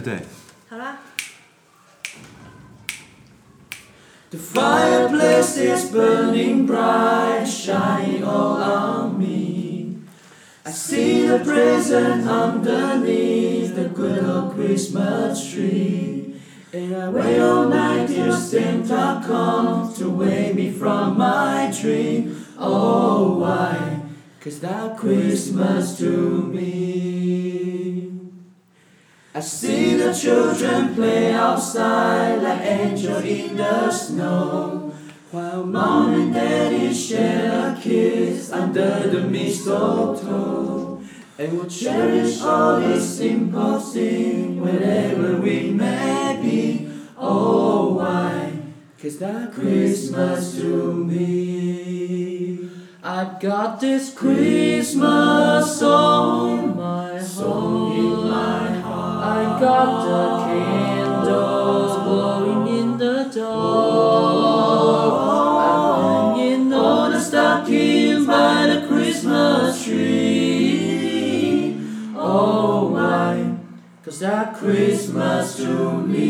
对？好啦。 The fireplace is burning bright, shining all on me. I see the present underneath the good old Christmas tree. And I wait all night till Santa comes to wake me from my dream. Oh, why? Cause that Christmas to me. I see the children play outside like angels in the snow. While mom and daddy share a kiss under the mistletoe. And we'll cherish all these simple things wherever we may be. Oh, why? Cause that Christmas to me. I've got this Christmas the candles glowing in the dark. I'm hanging all the stockings by the Christmas tree. Oh, why? Cause that Christmas to me.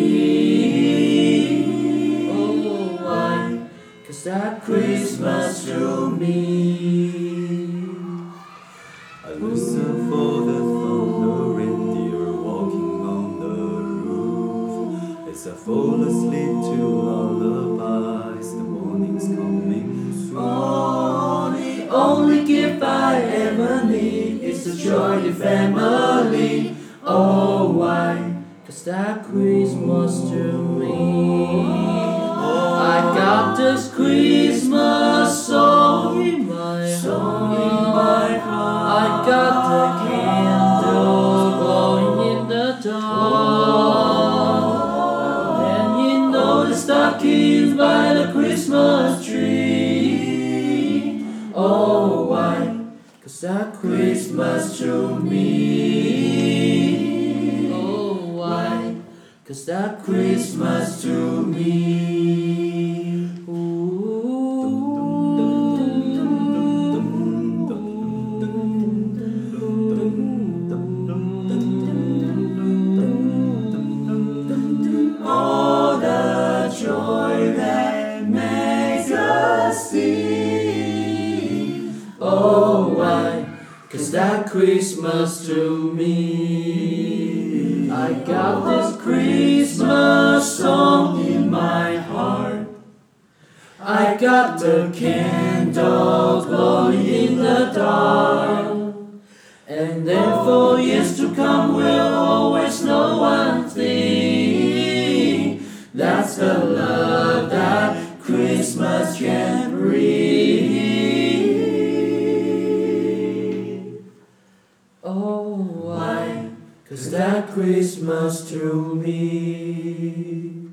Oh, why? Cause that Christmas to me. I listen for fall asleep to lullabies, the morning's coming soon. The only gift I ever need is the joy the family. Oh, why? Cause that Christmas to me. I got this Christmas song in my by the Christmas tree. Oh, why? Cause that Christmas to me. Oh, why? Cause that Christmas to me. Cause that Christmas to me. I got this Christmas song in my heart. I got the candle glowing in the dark. And then for years to come, we'll always know one thing. That's the love that Christmas can Christmas to me.